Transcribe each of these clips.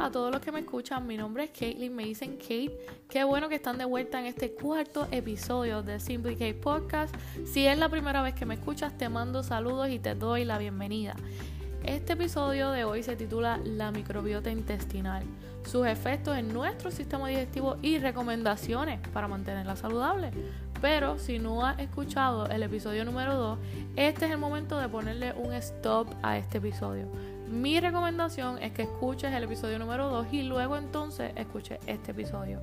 a todos los que me escuchan. Mi nombre es Caitlin, me dicen Kate. Qué bueno que están de vuelta en este cuarto episodio de Simply Kate Podcast. Si es la primera vez que me escuchas, te mando saludos y te doy la bienvenida. Este episodio de hoy se titula La microbiota intestinal, sus efectos en nuestro sistema digestivo y recomendaciones para mantenerla saludable. Pero si no has escuchado el episodio número 2, este es el momento de ponerle un stop a este episodio. Mi recomendación es que escuches el episodio número 2 y luego entonces escuches este episodio.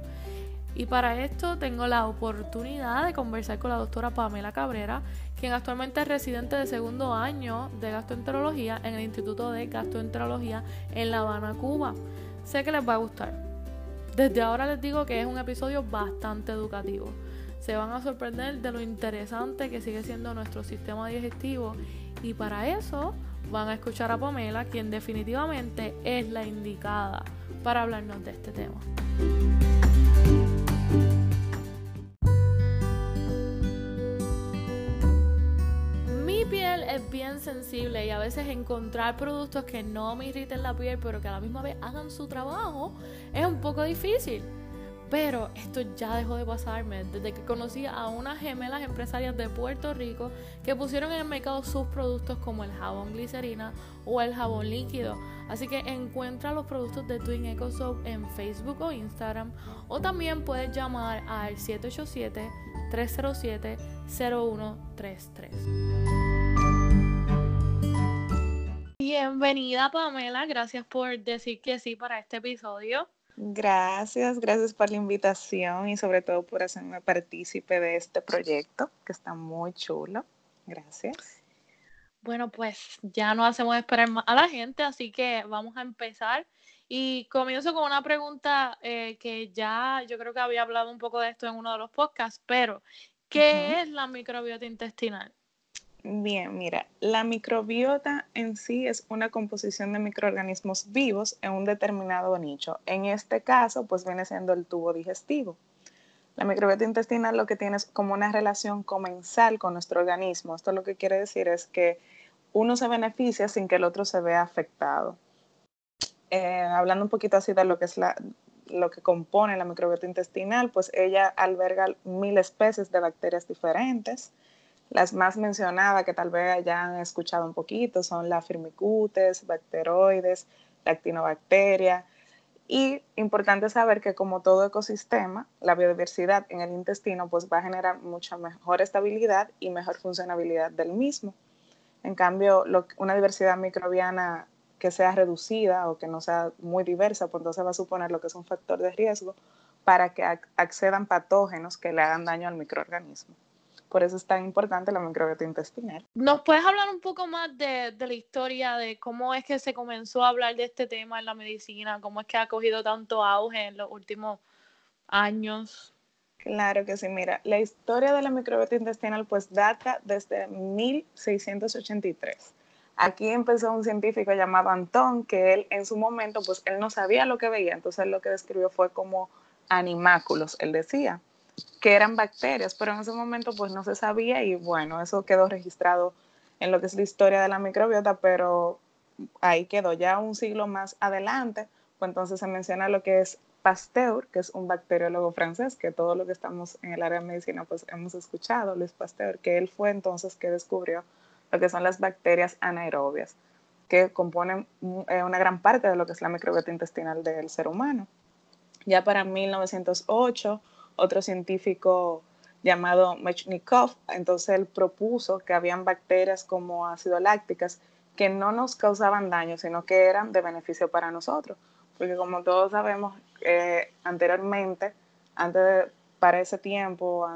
Y para esto tengo la oportunidad de conversar con la doctora Pamela Cabrera, quien actualmente es residente de segundo año de gastroenterología en el Instituto de Gastroenterología en La Habana, Cuba. Sé que les va a gustar. Desde ahora les digo que es un episodio bastante educativo se van a sorprender de lo interesante que sigue siendo nuestro sistema digestivo y para eso van a escuchar a Pamela, quien definitivamente es la indicada para hablarnos de este tema. Mi piel es bien sensible y a veces encontrar productos que no me irriten la piel pero que a la misma vez hagan su trabajo es un poco difícil. Pero esto ya dejó de pasarme desde que conocí a unas gemelas empresarias de Puerto Rico que pusieron en el mercado sus productos como el jabón glicerina o el jabón líquido. Así que encuentra los productos de Twin Eco Soap en Facebook o Instagram o también puedes llamar al 787-307-0133. Bienvenida Pamela, gracias por decir que sí para este episodio. Gracias, gracias por la invitación y sobre todo por hacerme partícipe de este proyecto que está muy chulo. Gracias. Bueno, pues ya no hacemos esperar más a la gente, así que vamos a empezar. Y comienzo con una pregunta eh, que ya yo creo que había hablado un poco de esto en uno de los podcasts, pero ¿qué es la microbiota intestinal? Bien, mira, la microbiota en sí es una composición de microorganismos vivos en un determinado nicho. En este caso, pues viene siendo el tubo digestivo. La microbiota intestinal lo que tiene es como una relación comensal con nuestro organismo. Esto lo que quiere decir es que uno se beneficia sin que el otro se vea afectado. Eh, hablando un poquito así de lo que es la, lo que compone la microbiota intestinal, pues ella alberga mil especies de bacterias diferentes las más mencionadas que tal vez hayan escuchado un poquito son la firmicutes, bacteroides, lactinobacteria. Y importante saber que como todo ecosistema, la biodiversidad en el intestino pues va a generar mucha mejor estabilidad y mejor funcionabilidad del mismo. En cambio, una diversidad microbiana que sea reducida o que no sea muy diversa, pues entonces va a suponer lo que es un factor de riesgo para que accedan patógenos que le hagan daño al microorganismo. Por eso es tan importante la microbiota intestinal. ¿Nos puedes hablar un poco más de, la historia de cómo es que se comenzó a hablar de este tema en la medicina? ¿Cómo es que ha cogido tanto auge en los últimos años? Claro que sí, mira, la historia de la microbiota intestinal pues data desde 1683. Aquí empezó un científico llamado Antón, que él en su momento pues él no sabía lo que veía, entonces lo que describió fue como animáculos, él decía que eran bacterias, pero en ese momento pues no se sabía y bueno, eso quedó registrado en lo que es la historia de la microbiota, pero ahí quedó ya un siglo más adelante, pues entonces se menciona lo que es Pasteur, que es un bacteriólogo francés, que todo lo que estamos en el área de medicina pues hemos escuchado, Luis Pasteur, que él fue entonces que descubrió lo que son las bacterias anaerobias, que componen eh, una gran parte de lo que es la microbiota intestinal del ser humano. Ya para 1908 otro científico llamado Mechnikov, entonces él propuso que habían bacterias como ácido lácticas que no nos causaban daño, sino que eran de beneficio para nosotros. Porque como todos sabemos, eh, anteriormente, antes para ese tiempo,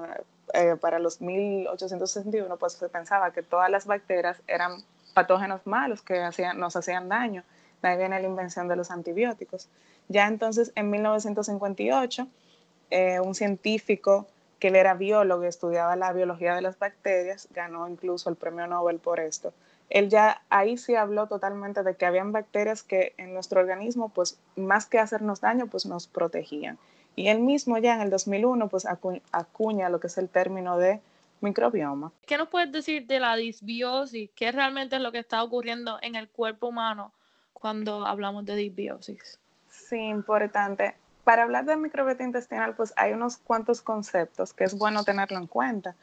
eh, para los 1861, pues se pensaba que todas las bacterias eran patógenos malos que hacían, nos hacían daño. De ahí viene la invención de los antibióticos. Ya entonces, en 1958, eh, un científico que él era biólogo y estudiaba la biología de las bacterias, ganó incluso el premio Nobel por esto. Él ya ahí sí habló totalmente de que habían bacterias que en nuestro organismo, pues más que hacernos daño, pues nos protegían. Y él mismo ya en el 2001, pues acuña lo que es el término de microbioma. ¿Qué nos puedes decir de la disbiosis? ¿Qué realmente es lo que está ocurriendo en el cuerpo humano cuando hablamos de disbiosis? Sí, importante. Para hablar de microbiota intestinal, pues hay unos cuantos conceptos que es bueno tenerlo en cuenta.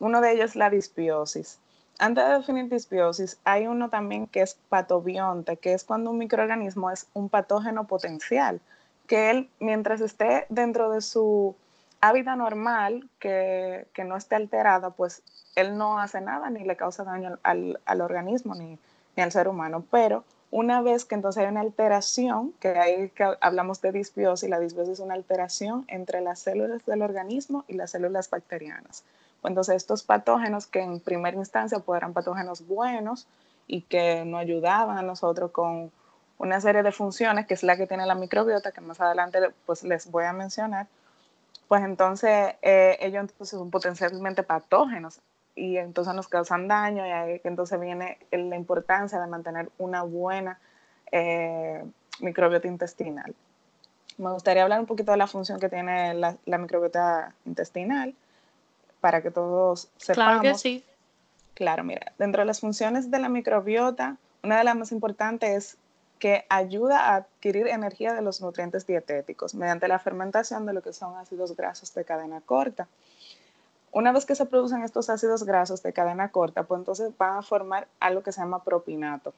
Uno de ellos es la disbiosis. Antes de definir disbiosis, hay uno también que es patobionte, que es cuando un microorganismo es un patógeno potencial, que él, mientras esté dentro de su hábitat normal, que, no esté alterada, pues él no hace nada ni le causa daño al, organismo ni, ni, al ser humano. Pero una vez que entonces hay una alteración, que ahí hablamos de disbiosis, la disbiosis es una alteración entre las células del organismo y las células bacterianas. Entonces, estos patógenos que en primera instancia pues, eran patógenos buenos y que nos ayudaban a nosotros con una serie de funciones, que es la que tiene la microbiota, que más adelante pues, les voy a mencionar, pues entonces eh, ellos son potencialmente patógenos y entonces nos causan daño y ahí entonces viene la importancia de mantener una buena eh, microbiota intestinal. Me gustaría hablar un poquito de la función que tiene la, la microbiota intestinal para que todos sepamos. Claro que sí. Claro, mira, dentro de las funciones de la microbiota, una de las más importantes es que ayuda a adquirir energía de los nutrientes dietéticos mediante la fermentación de lo que son ácidos grasos de cadena corta. Una vez que se producen estos ácidos grasos de cadena corta, pues entonces van a formar algo que se llama propinato,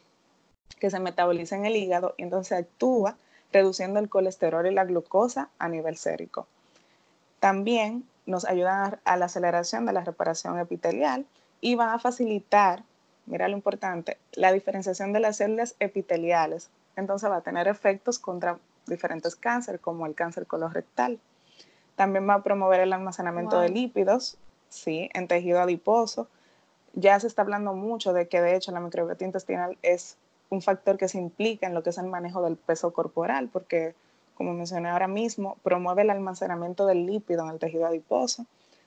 que se metaboliza en el hígado y entonces actúa reduciendo el colesterol y la glucosa a nivel sérico. También nos ayudan a, la aceleración de la reparación epitelial y van a facilitar, mira lo importante, la diferenciación de las células epiteliales. Entonces va a tener efectos contra diferentes cánceres, como el cáncer colorectal. También va a promover el almacenamiento de lípidos, sí, en tejido adiposo. Ya se está hablando mucho de que de hecho la microbiota intestinal es un factor que se implica en lo que es el manejo del peso corporal, porque como mencioné ahora mismo, promueve el almacenamiento del lípido en el tejido adiposo,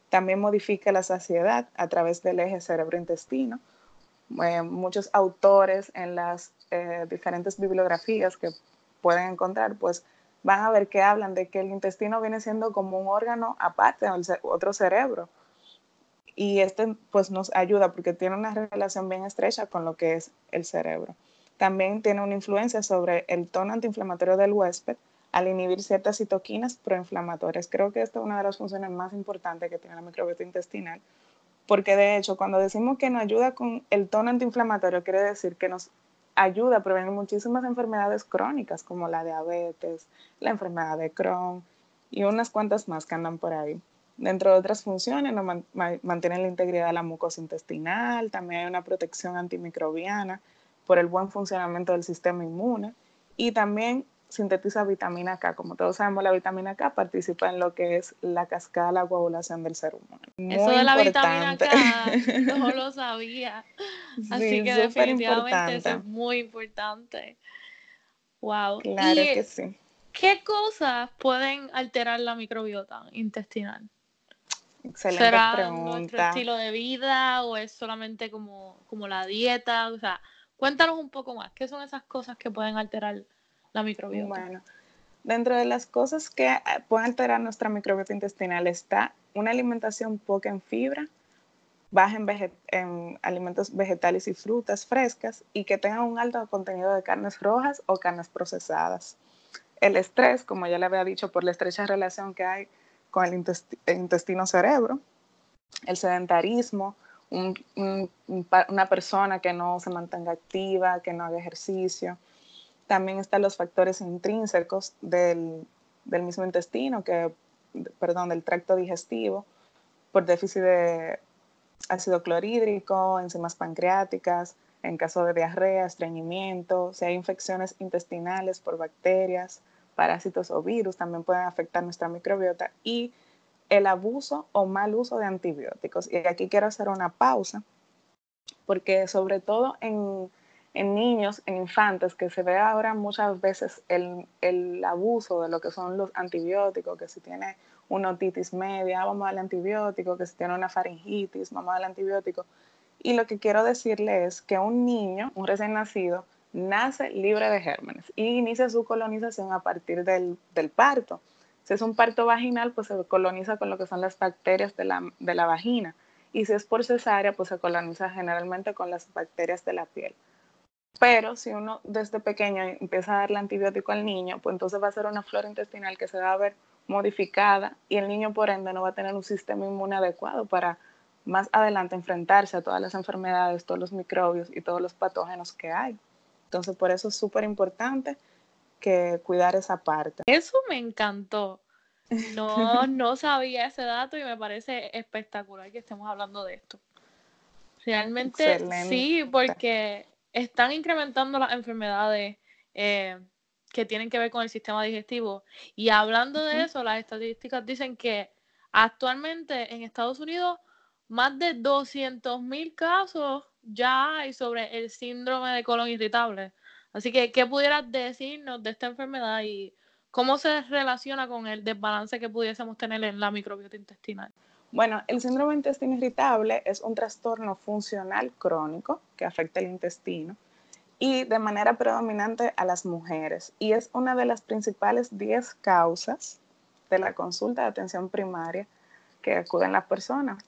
también modifica la saciedad a través del eje cerebro-intestino. Eh, muchos autores en las eh, diferentes bibliografías que pueden encontrar, pues van a ver que hablan de que el intestino viene siendo como un órgano aparte otro cerebro. Y este pues nos ayuda porque tiene una relación bien estrecha con lo que es el cerebro. También tiene una influencia sobre el tono antiinflamatorio del huésped, al inhibir ciertas citoquinas proinflamatorias. Creo que esta es una de las funciones más importantes que tiene la microbiota intestinal, porque de hecho cuando decimos que nos ayuda con el tono antiinflamatorio, quiere decir que nos ayuda a prevenir muchísimas enfermedades crónicas como la diabetes, la enfermedad de Crohn y unas cuantas más que andan por ahí. Dentro de otras funciones, nos mantiene la integridad de la mucosa intestinal, también hay una protección antimicrobiana por el buen funcionamiento del sistema inmune y también sintetiza vitamina K. Como todos sabemos, la vitamina K participa en lo que es la cascada de la coagulación del ser humano. Eso de la vitamina K no lo sabía. Así que definitivamente eso es muy importante. Wow. Claro que sí. ¿Qué cosas pueden alterar la microbiota intestinal? Excelente ¿Será pregunta. nuestro estilo de vida o es solamente como, como la dieta? O sea, cuéntanos un poco más. ¿Qué son esas cosas que pueden alterar la microbiota? Bueno, dentro de las cosas que eh, pueden alterar nuestra microbiota intestinal está una alimentación poca en fibra, baja en, alimentos vegetales y frutas frescas y que tengan un alto contenido de carnes rojas o carnes procesadas. El estrés, como ya le había dicho, por la estrecha relación que hay con el intestino-cerebro, el sedentarismo, una persona que no se mantenga activa, que no haga ejercicio, también están los factores intrínsecos del, mismo intestino, que, perdón, del tracto digestivo, por déficit de ácido clorhídrico, enzimas pancreáticas, en caso de diarrea, estreñimiento, si hay infecciones intestinales por bacterias, parásitos o virus, también pueden afectar nuestra microbiota y el abuso o mal uso de antibióticos. Y aquí quiero hacer una pausa, porque sobre todo en en niños, en infantes, que se ve ahora muchas veces el, abuso de lo que son los antibióticos, que si tiene una otitis media, vamos a darle antibiótico, que si tiene una faringitis, vamos a darle antibiótico. Y lo que quiero decirle es que un niño, un recién nacido, nace libre de gérmenes y inicia su colonización a partir del, parto. Si es un parto vaginal, pues se coloniza con lo que son las bacterias de la, de la vagina. Y si es por cesárea, pues se coloniza generalmente con las bacterias de la piel. Pero si uno desde pequeño empieza a darle antibiótico al niño, pues entonces va a ser una flora intestinal que se va a ver modificada y el niño por ende no va a tener un sistema inmune adecuado para más adelante enfrentarse a todas las enfermedades, todos los microbios y todos los patógenos que hay. Entonces por eso es súper importante que cuidar esa parte. Eso me encantó. No, no sabía ese dato y me parece espectacular que estemos hablando de esto. Realmente sí, porque están incrementando las enfermedades eh, que tienen que ver con el sistema digestivo. Y hablando de eso, las estadísticas dicen que actualmente en Estados Unidos más de 200 mil casos ya hay sobre el síndrome de colon irritable. Así que, ¿qué pudieras decirnos de esta enfermedad y cómo se relaciona con el desbalance que pudiésemos tener en la microbiota intestinal? Bueno, el síndrome intestino irritable es un trastorno funcional crónico que afecta el intestino y de manera predominante a las mujeres y es una de las principales 10 causas de la consulta de atención primaria que acuden las personas.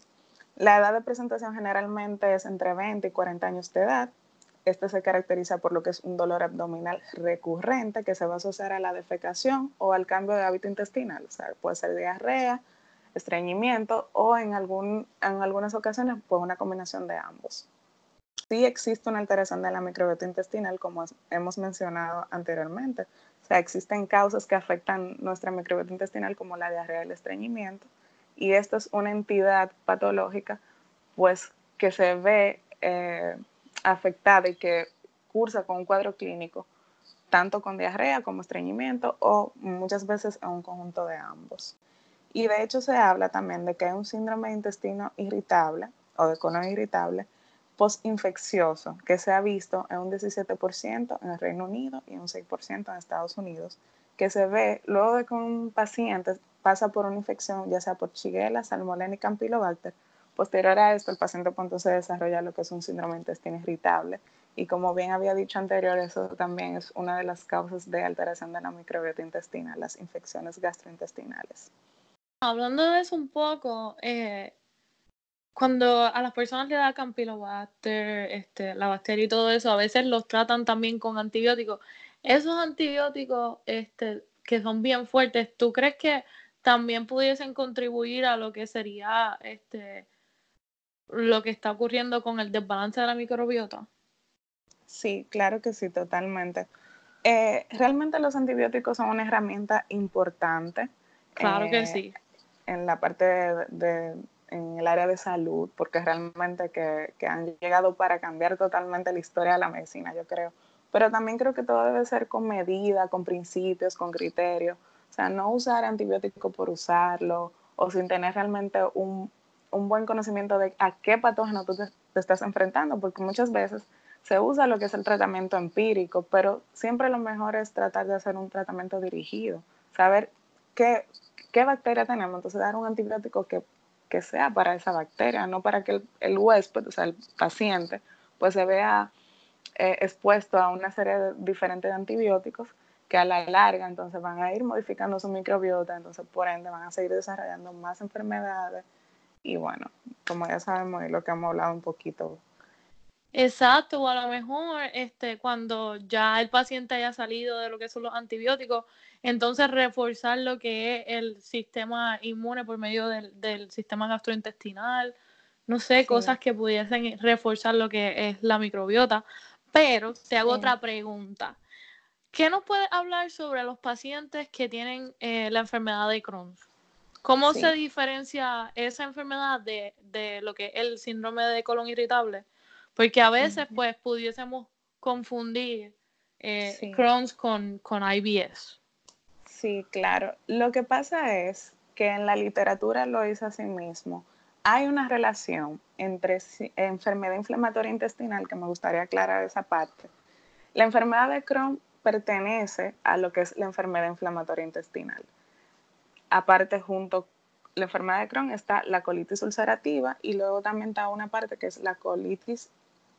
La edad de presentación generalmente es entre 20 y 40 años de edad. Este se caracteriza por lo que es un dolor abdominal recurrente que se va a asociar a la defecación o al cambio de hábito intestinal. O sea, puede ser diarrea, estreñimiento o en, algún, en algunas ocasiones pues una combinación de ambos. Sí existe una alteración de la microbiota intestinal como hemos mencionado anteriormente. O sea, existen causas que afectan nuestra microbiota intestinal como la diarrea y el estreñimiento y esta es una entidad patológica pues que se ve eh, afectada y que cursa con un cuadro clínico tanto con diarrea como estreñimiento o muchas veces en un conjunto de ambos. Y de hecho se habla también de que hay un síndrome de intestino irritable o de colon irritable postinfeccioso que se ha visto en un 17% en el Reino Unido y un 6% en Estados Unidos, que se ve luego de que un paciente pasa por una infección, ya sea por Shigella, Salmonella y Campylobacter. Posterior a esto, el paciente pronto se desarrolla lo que es un síndrome intestino irritable. Y como bien había dicho anterior, eso también es una de las causas de alteración de la microbiota intestinal, las infecciones gastrointestinales. Hablando de eso un poco, eh, cuando a las personas le da Campylobacter, este, la bacteria y todo eso, a veces los tratan también con antibióticos. Esos antibióticos este, que son bien fuertes, ¿tú crees que también pudiesen contribuir a lo que sería este lo que está ocurriendo con el desbalance de la microbiota? Sí, claro que sí, totalmente. Eh, realmente los antibióticos son una herramienta importante. Claro que eh, sí en la parte de, en el área de salud, porque realmente que, que, han llegado para cambiar totalmente la historia de la medicina, yo creo. Pero también creo que todo debe ser con medida, con principios, con criterios. O sea, no usar antibiótico por usarlo o sin tener realmente un, un buen conocimiento de a qué patógeno tú te, estás enfrentando, porque muchas veces se usa lo que es el tratamiento empírico, pero siempre lo mejor es tratar de hacer un tratamiento dirigido, saber qué, qué bacteria tenemos, entonces dar un antibiótico que, sea para esa bacteria, no para que el, huésped, o sea, el paciente, pues se vea eh, expuesto a una serie de, diferente de antibióticos que a la larga entonces van a ir modificando su microbiota, entonces por ende van a seguir desarrollando más enfermedades y bueno, como ya sabemos y lo que hemos hablado un poquito. Exacto, o a lo mejor este, cuando ya el paciente haya salido de lo que son los antibióticos, entonces, reforzar lo que es el sistema inmune por medio del, sistema gastrointestinal, no sé, cosas que pudiesen reforzar lo que es la microbiota. Pero te hago otra pregunta. ¿Qué nos puedes hablar sobre los pacientes que tienen eh, la enfermedad de Crohn? ¿Cómo se diferencia esa enfermedad de, lo que es el síndrome de colon irritable? Porque a veces, pues, pudiésemos confundir eh, Crohn's con, con IBS. Sí, claro. Lo que pasa es que en la literatura lo dice así mismo. Hay una relación entre enfermedad inflamatoria intestinal, que me gustaría aclarar esa parte. La enfermedad de Crohn pertenece a lo que es la enfermedad inflamatoria intestinal. Aparte, junto la enfermedad de Crohn está la colitis ulcerativa y luego también está una parte que es la colitis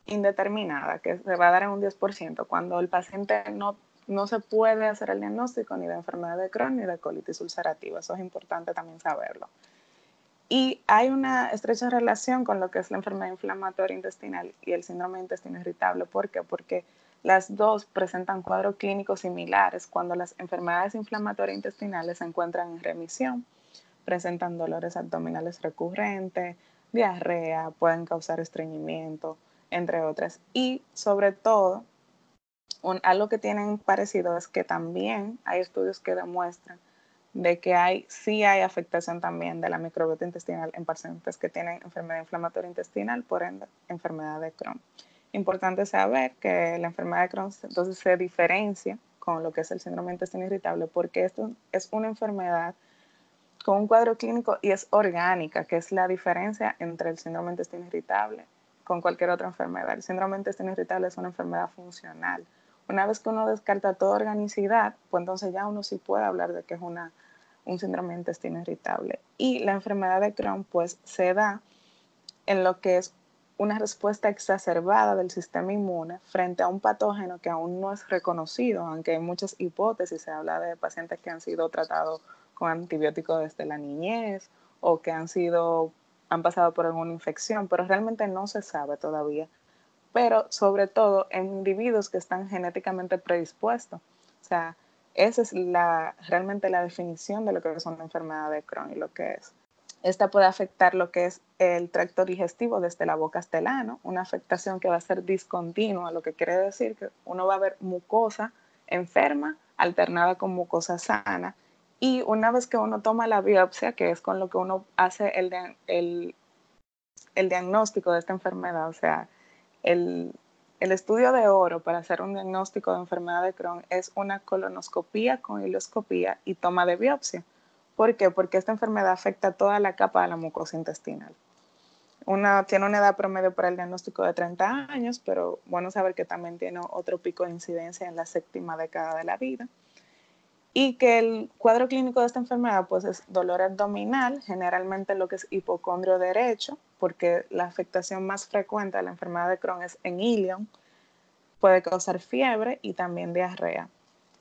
indeterminada, que se va a dar en un 10%, cuando el paciente no no se puede hacer el diagnóstico ni de enfermedad de Crohn ni de colitis ulcerativa. Eso es importante también saberlo. Y hay una estrecha relación con lo que es la enfermedad inflamatoria intestinal y el síndrome de intestino irritable. ¿Por qué? Porque Las dos presentan cuadros clínicos similares cuando las enfermedades inflamatorias intestinales se encuentran en remisión, presentan dolores abdominales recurrentes, diarrea, pueden causar estreñimiento, entre otras. Y sobre todo, algo que tienen parecido es que también hay estudios que demuestran de que hay, sí hay afectación también de la microbiota intestinal en pacientes que tienen enfermedad inflamatoria intestinal, por ende, enfermedad de Crohn. Importante saber que la enfermedad de Crohn entonces se diferencia con lo que es el síndrome de intestino irritable, porque esto es una enfermedad con un cuadro clínico y es orgánica, que es la diferencia entre el síndrome de intestino irritable con cualquier otra enfermedad. El síndrome de intestino irritable es una enfermedad funcional. Una vez que uno descarta toda organicidad, pues entonces ya uno sí puede hablar de que es una, un síndrome de intestino irritable. Y la enfermedad de Crohn pues se da en lo que es una respuesta exacerbada del sistema inmune frente a un patógeno que aún no es reconocido, aunque hay muchas hipótesis, se habla de pacientes que han sido tratados con antibióticos desde la niñez o que han sido han pasado por alguna infección, pero realmente no se sabe todavía. Pero sobre todo en individuos que están genéticamente predispuestos. O sea, esa es la, realmente la definición de lo que es una enfermedad de Crohn y lo que es. Esta puede afectar lo que es el tracto digestivo desde la boca hasta el ano, una afectación que va a ser discontinua, lo que quiere decir que uno va a ver mucosa enferma alternada con mucosa sana y una vez que uno toma la biopsia, que es con lo que uno hace el, el, el diagnóstico de esta enfermedad, o sea, el, el, estudio de oro para hacer un diagnóstico de enfermedad de Crohn es una colonoscopía con hiloscopía y toma de biopsia. ¿Por qué? Porque esta enfermedad afecta toda la capa de la mucosa intestinal. Una, tiene una edad promedio para el diagnóstico de 30 años, pero bueno saber que también tiene otro pico de incidencia en la séptima década de la vida y que el cuadro clínico de esta enfermedad pues es dolor abdominal, generalmente lo que es hipocondrio derecho, porque la afectación más frecuente de la enfermedad de Crohn es en ilion, puede causar fiebre y también diarrea,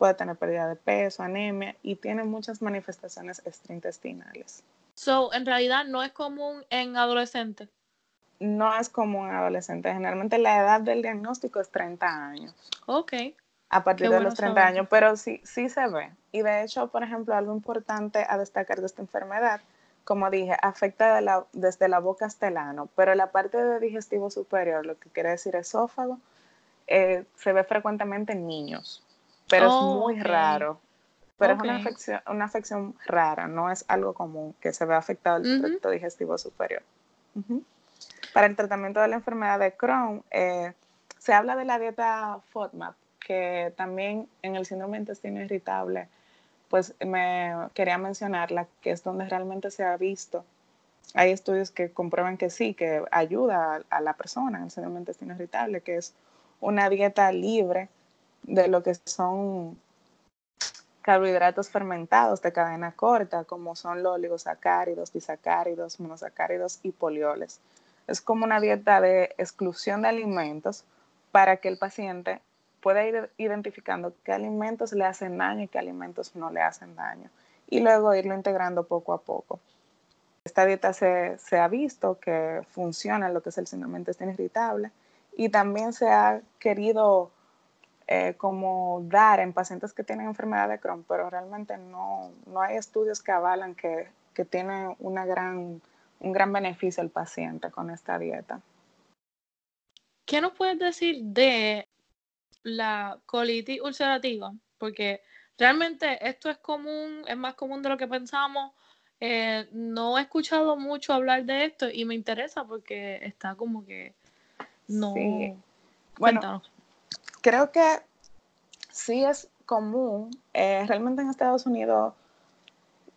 puede tener pérdida de peso, anemia y tiene muchas manifestaciones extraintestinales. So, en realidad no es común en adolescentes. No es común en adolescentes, generalmente la edad del diagnóstico es 30 años. Ok a partir de los 30 años, pero sí, sí se ve. Y de hecho, por ejemplo, algo importante a destacar de esta enfermedad, como dije, afecta desde la boca hasta el ano, pero la parte de digestivo superior, lo que quiere decir esófago, eh, se ve frecuentemente en niños, pero es muy raro. Pero es una afección, una afección rara, no es algo común que se vea afectado el tracto digestivo superior. Para el tratamiento de la enfermedad de Crohn, eh, se habla de la dieta FODMAP, que también en el síndrome intestino irritable, pues me quería mencionarla, que es donde realmente se ha visto. Hay estudios que comprueban que sí, que ayuda a, la persona en el síndrome intestino irritable, que es una dieta libre de lo que son carbohidratos fermentados de cadena corta, como son los oligosacáridos, disacáridos, monosacáridos y polioles. Es como una dieta de exclusión de alimentos para que el paciente puede ir identificando qué alimentos le hacen daño y qué alimentos no le hacen daño. Y luego irlo integrando poco a poco. Esta dieta se, ha visto que funciona en lo que es el síndrome intestino irritable y también se ha querido eh, como dar en pacientes que tienen enfermedad de Crohn, pero realmente no, hay estudios que avalan que, que tiene una gran, un gran beneficio el paciente con esta dieta. ¿Qué nos puedes decir de la colitis ulcerativa, porque realmente esto es común, es más común de lo que pensamos. Eh, no he escuchado mucho hablar de esto y me interesa porque está como que no. Bueno, creo que sí es común. Eh, realmente en Estados Unidos,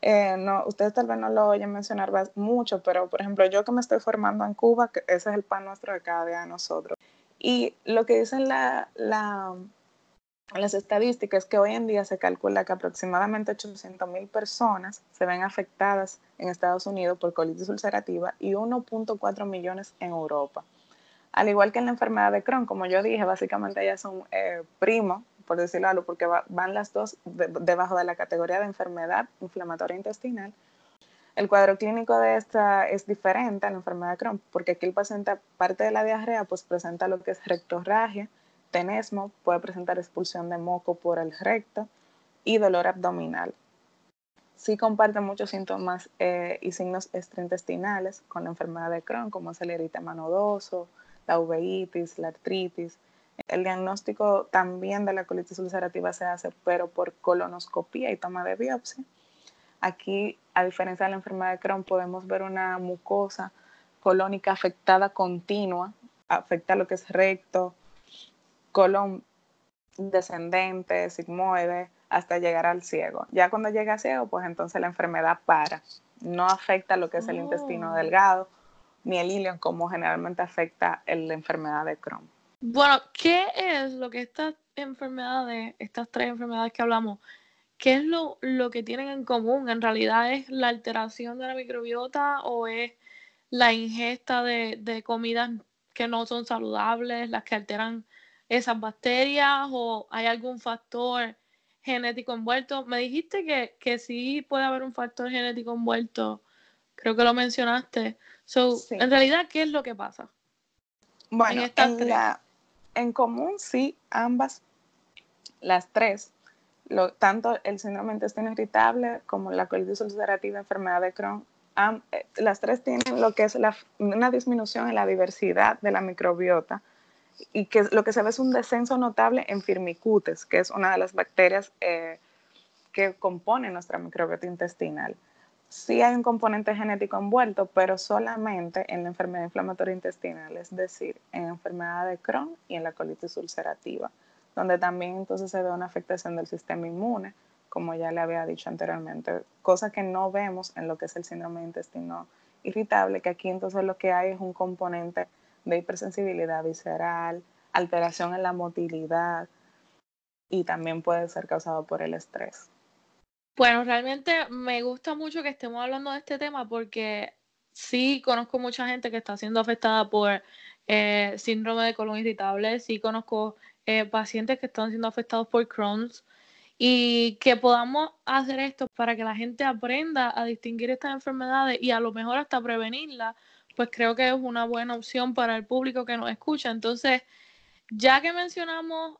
eh, no, ustedes tal vez no lo oyen mencionar mucho, pero por ejemplo, yo que me estoy formando en Cuba, que ese es el pan nuestro de cada día de nosotros. Y lo que dicen la, las estadísticas es que hoy en día se calcula que aproximadamente 800 mil personas se ven afectadas en Estados Unidos por colitis ulcerativa y 1.4 millones en Europa. Al igual que en la enfermedad de Crohn, como yo dije, básicamente ellas son eh, primos, por decirlo algo, porque van las dos debajo de la categoría de enfermedad inflamatoria intestinal el cuadro clínico de esta es diferente a la enfermedad de Crohn, porque aquí el paciente, aparte de la diarrea, pues presenta lo que es rectorragia, tenesmo, puede presentar expulsión de moco por el recto y dolor abdominal. Sí comparte muchos síntomas eh, y signos extraintestinales con la enfermedad de Crohn, como es el eritema nodoso, la uveitis, la artritis. El diagnóstico también de la colitis ulcerativa se hace, pero por colonoscopía y toma de biopsia. Aquí, a diferencia de la enfermedad de Crohn, podemos ver una mucosa colónica afectada continua, afecta lo que es recto, colon descendente, sigmoide, hasta llegar al ciego. Ya cuando llega al ciego, pues entonces la enfermedad para. No afecta lo que es el intestino oh. delgado ni el ilion como generalmente afecta la enfermedad de Crohn. Bueno, ¿qué es lo que estas enfermedades, estas tres enfermedades que hablamos, qué es lo, lo que tienen en común? ¿En realidad es la alteración de la microbiota o es la ingesta de, de comidas que no son saludables, las que alteran esas bacterias o hay algún factor genético envuelto? Me dijiste que, que sí puede haber un factor genético envuelto, creo que lo mencionaste. So, En realidad, ¿qué es lo que pasa? Bueno, en, en, común sí, ambas, las tres, lo, tanto el síndrome intestino irritable como la colitis ulcerativa, enfermedad de Crohn, eh, las tres tienen lo que es la, una disminución en la diversidad de la microbiota y que lo que se ve es un descenso notable en firmicutes, que es una de las bacterias eh, que compone nuestra microbiota intestinal sí hay un componente genético envuelto, pero solamente en la enfermedad inflamatoria intestinal, es decir, en la enfermedad de Crohn y en la colitis ulcerativa, donde también entonces se ve una afectación del sistema inmune, como ya le había dicho anteriormente, cosa que no vemos en lo que es el síndrome de intestino irritable, que aquí entonces lo que hay es un componente de hipersensibilidad visceral, alteración en la motilidad y también puede ser causado por el estrés. Bueno, realmente me gusta mucho que estemos hablando de este tema porque sí conozco mucha gente que está siendo afectada por eh, síndrome de colon irritable, sí conozco eh, pacientes que están siendo afectados por Crohn's y que podamos hacer esto para que la gente aprenda a distinguir estas enfermedades y a lo mejor hasta prevenirlas, pues creo que es una buena opción para el público que nos escucha. Entonces, ya que mencionamos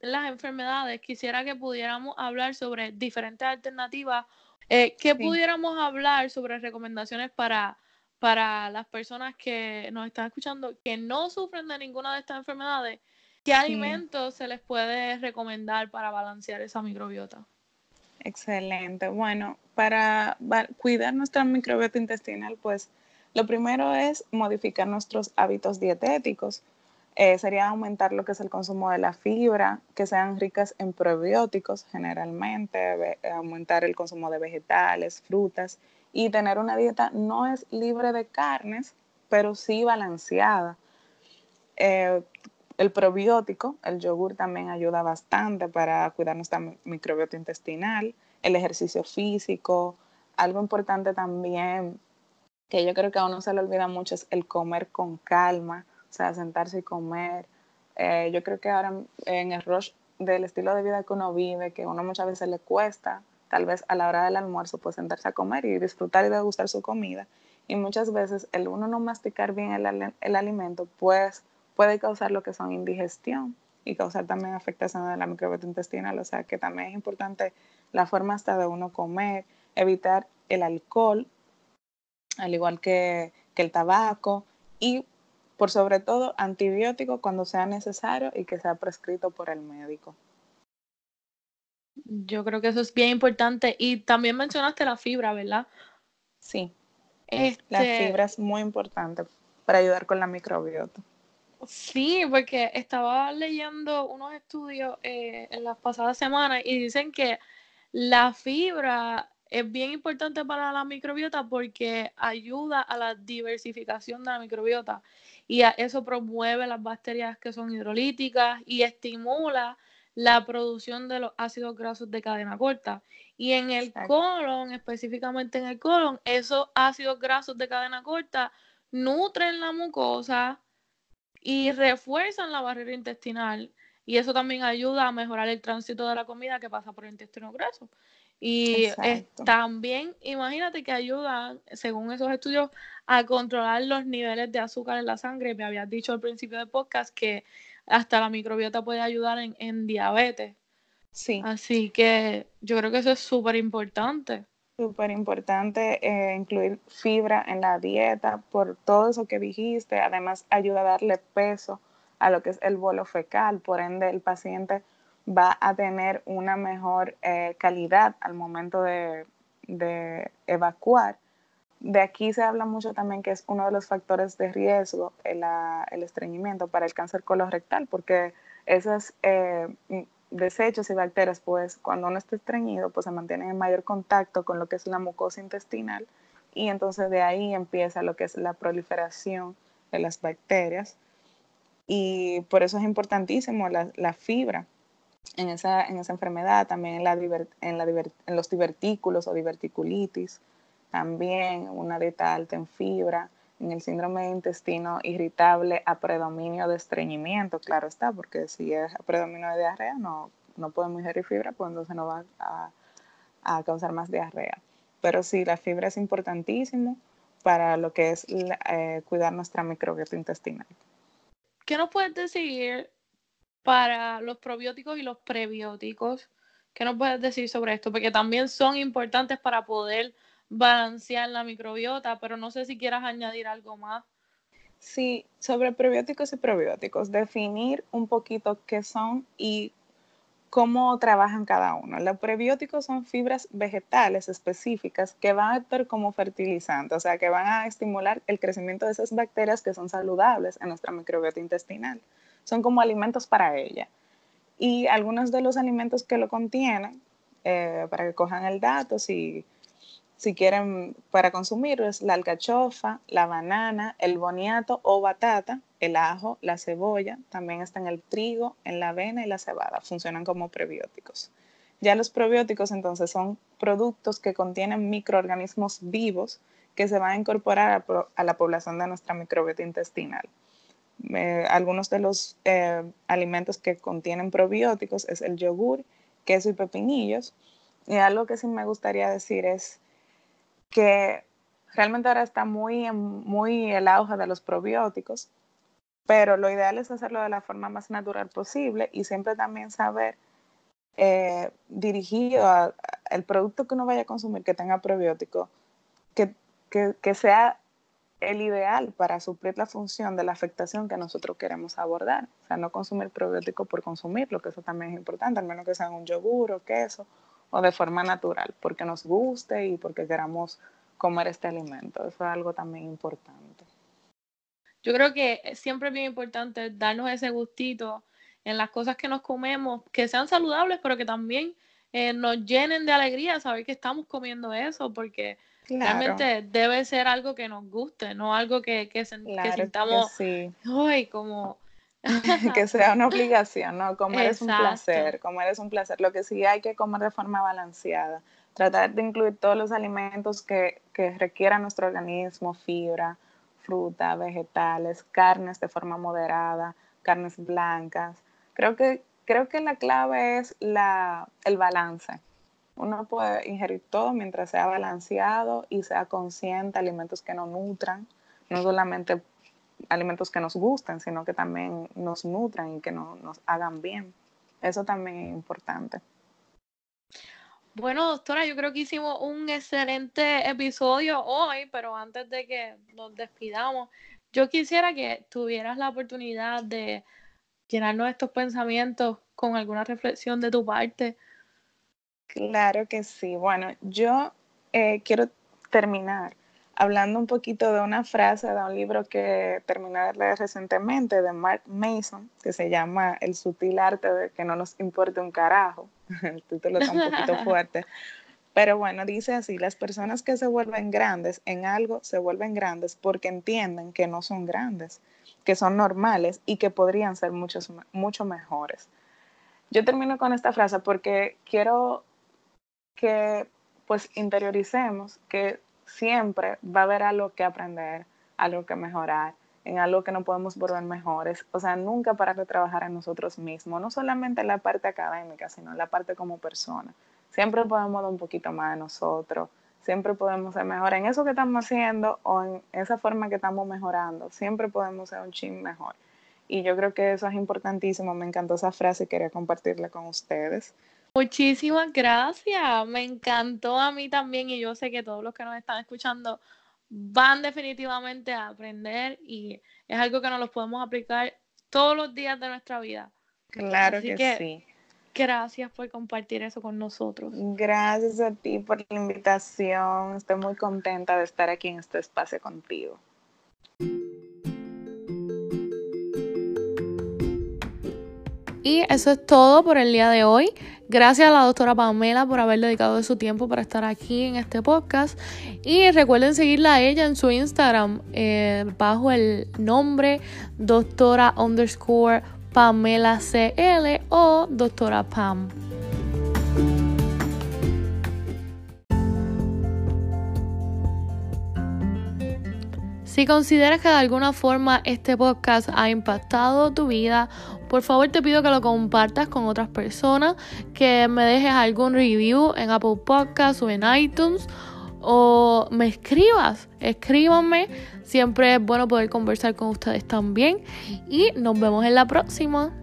las enfermedades, quisiera que pudiéramos hablar sobre diferentes alternativas. Eh, ¿Qué pudiéramos hablar sobre recomendaciones para, para las personas que nos están escuchando que no sufren de ninguna de estas enfermedades? ¿Qué alimentos se les puede recomendar para balancear esa microbiota? Excelente. Bueno, para cuidar nuestra microbiota intestinal, pues lo primero es modificar nuestros hábitos dietéticos. Eh, sería aumentar lo que es el consumo de la fibra, que sean ricas en probióticos generalmente, aumentar el consumo de vegetales, frutas y tener una dieta no es libre de carnes, pero sí balanceada. Eh, el probiótico, el yogur también ayuda bastante para cuidar nuestra microbiota intestinal, el ejercicio físico, algo importante también que yo creo que a uno se le olvida mucho es el comer con calma o sea, sentarse y comer. Eh, yo creo que ahora en el rush del estilo de vida que uno vive, que uno muchas veces le cuesta, tal vez a la hora del almuerzo, pues sentarse a comer y disfrutar y degustar su comida. Y muchas veces el uno no masticar bien el, el alimento, pues puede causar lo que son indigestión y causar también afectación de la microbiota intestinal. O sea que también es importante la forma hasta de uno comer, evitar el alcohol, al igual que, que el tabaco, y por sobre todo antibiótico cuando sea necesario y que sea prescrito por el médico. Yo creo que eso es bien importante. Y también mencionaste la fibra, ¿verdad? Sí. La este fibra es muy importante para ayudar con la microbiota. Sí, porque estaba leyendo unos estudios eh, en las pasadas semanas y dicen que la fibra es bien importante para la microbiota porque ayuda a la diversificación de la microbiota y eso promueve las bacterias que son hidrolíticas y estimula la producción de los ácidos grasos de cadena corta. Y en el colon, específicamente en el colon, esos ácidos grasos de cadena corta nutren la mucosa y refuerzan la barrera intestinal. Y eso también ayuda a mejorar el tránsito de la comida que pasa por el intestino grueso. Y también, imagínate que ayudan, según esos estudios, a controlar los niveles de azúcar en la sangre. Me habías dicho al principio del podcast que hasta la microbiota puede ayudar en, en diabetes. Sí. Así que yo creo que eso es súper importante. Súper importante eh, incluir fibra en la dieta por todo eso que dijiste. Además, ayuda a darle peso a lo que es el bolo fecal. Por ende, el paciente va a tener una mejor eh, calidad al momento de, evacuar. De aquí se habla mucho también que es uno de los factores de riesgo el, el estreñimiento para el cáncer colorectal, porque esas eh, desechos y bacterias, pues cuando uno está estreñido, pues se mantienen en mayor contacto con lo que es la mucosa intestinal y entonces de ahí empieza lo que es la proliferación de las bacterias y por eso es importantísimo la, fibra en esa, en esa enfermedad, también en, la en, la en los divertículos o diverticulitis, también una dieta alta en fibra, en el síndrome de intestino irritable a predominio de estreñimiento, claro está, porque si es a predominio de diarrea no, no podemos ingerir fibra, pues entonces no va a, causar más diarrea. Pero sí, la fibra es importantísimo para lo que es eh, cuidar nuestra microbiota intestinal. ¿Qué nos puedes decir para los probióticos y los prebióticos? ¿Qué nos puedes decir sobre esto? Porque también son importantes para poder balancear la microbiota, pero no sé si quieras añadir algo más. Sí, sobre prebióticos y probióticos, definir un poquito qué son y cómo trabajan cada uno. Los prebióticos son fibras vegetales específicas que van a actuar como fertilizantes, o sea, que van a estimular el crecimiento de esas bacterias que son saludables en nuestra microbiota intestinal. Son como alimentos para ella. Y algunos de los alimentos que lo contienen, eh, para que cojan el dato, si si quieren para consumir, es la alcachofa, la banana, el boniato o batata, el ajo, la cebolla, también están el trigo, en la avena y la cebada, funcionan como prebióticos. Ya los probióticos entonces son productos que contienen microorganismos vivos que se van a incorporar a, la población de nuestra microbiota intestinal. Eh, algunos de los eh, alimentos que contienen probióticos es el yogur, queso y pepinillos. Y algo que sí me gustaría decir es que realmente ahora está muy, muy el auge de los probióticos, pero lo ideal es hacerlo de la forma más natural posible y siempre también saber eh, dirigido al producto que uno vaya a consumir que tenga probiótico, que, que, sea el ideal para suplir la función de la afectación que nosotros queremos abordar. O sea, no consumir probiótico por consumirlo, que eso también es importante, al menos que sea un yogur o queso o de forma natural, porque nos guste y porque queramos comer este alimento. Eso es algo también importante. Yo creo que siempre es bien importante darnos ese gustito en las cosas que nos comemos, que sean saludables, pero que también eh, nos llenen de alegría saber que estamos comiendo eso, porque realmente debe ser algo que nos guste, no algo que, que, sintamos, como que sea una obligación, ¿no? Comer es un placer, comer es un placer. Lo que sí hay que comer de forma balanceada. Tratar de incluir todos los alimentos que, que requiera nuestro organismo, fibra, fruta, vegetales, carnes de forma moderada, carnes blancas. Creo que, creo que la clave es la, el balance. Uno puede ingerir todo mientras sea balanceado y sea consciente, alimentos que no nutran, no solamente alimentos que nos gusten, sino que también nos nutran y que nos hagan bien. Eso también es importante. Bueno, doctora, yo creo que hicimos un excelente episodio hoy, pero antes de que nos despidamos, yo quisiera que tuvieras la oportunidad de llenarnos estos pensamientos con alguna reflexión de tu parte. Claro que sí. Bueno, yo eh, quiero terminar hablando un poquito de una frase de un libro que terminé de leer recientemente de Mark Mason, que se llama El sutil arte de que no nos importe un carajo. El título está un poquito fuerte. Pero bueno, dice así, las personas que se vuelven grandes en algo se vuelven grandes porque entienden que no son grandes, que son normales y que podrían ser muchos, mucho mejores. Yo termino con esta frase porque quiero que pues interioricemos que siempre va a haber algo que aprender, algo que mejorar, en algo que no podemos volver mejores. O sea, nunca parar de trabajar en nosotros mismos, no solamente en la parte académica, sino en la parte como persona. Siempre podemos dar un poquito más de nosotros, siempre podemos ser mejor en eso que estamos haciendo o en esa forma que estamos mejorando, siempre podemos ser un chin mejor. y yo creo que eso es importantísimo. Me encantó esa frase y quería compartirla con ustedes. Muchísimas gracias, me encantó a mí también y yo sé que todos los que nos están escuchando van definitivamente a aprender y es algo que nos lo podemos aplicar todos los días de nuestra vida. Claro que, sí. Gracias por compartir eso con nosotros. Gracias a ti por la invitación. Estoy muy contenta de estar aquí en este espacio contigo. Y eso es todo por el día de hoy. Gracias a la doctora Pamela por haber dedicado de su tiempo para estar aquí en este podcast. Y recuerden seguirla a ella en su Instagram eh, bajo el nombre doctora underscore Pamela CL o doctora Pam. Si consideras que de alguna forma este podcast ha impactado tu vida, por favor te pido que lo compartas con otras personas, que me dejes algún review en Apple Podcasts o en iTunes o me escribas, escríbanme. Siempre es bueno poder conversar con ustedes también y nos vemos en la próxima.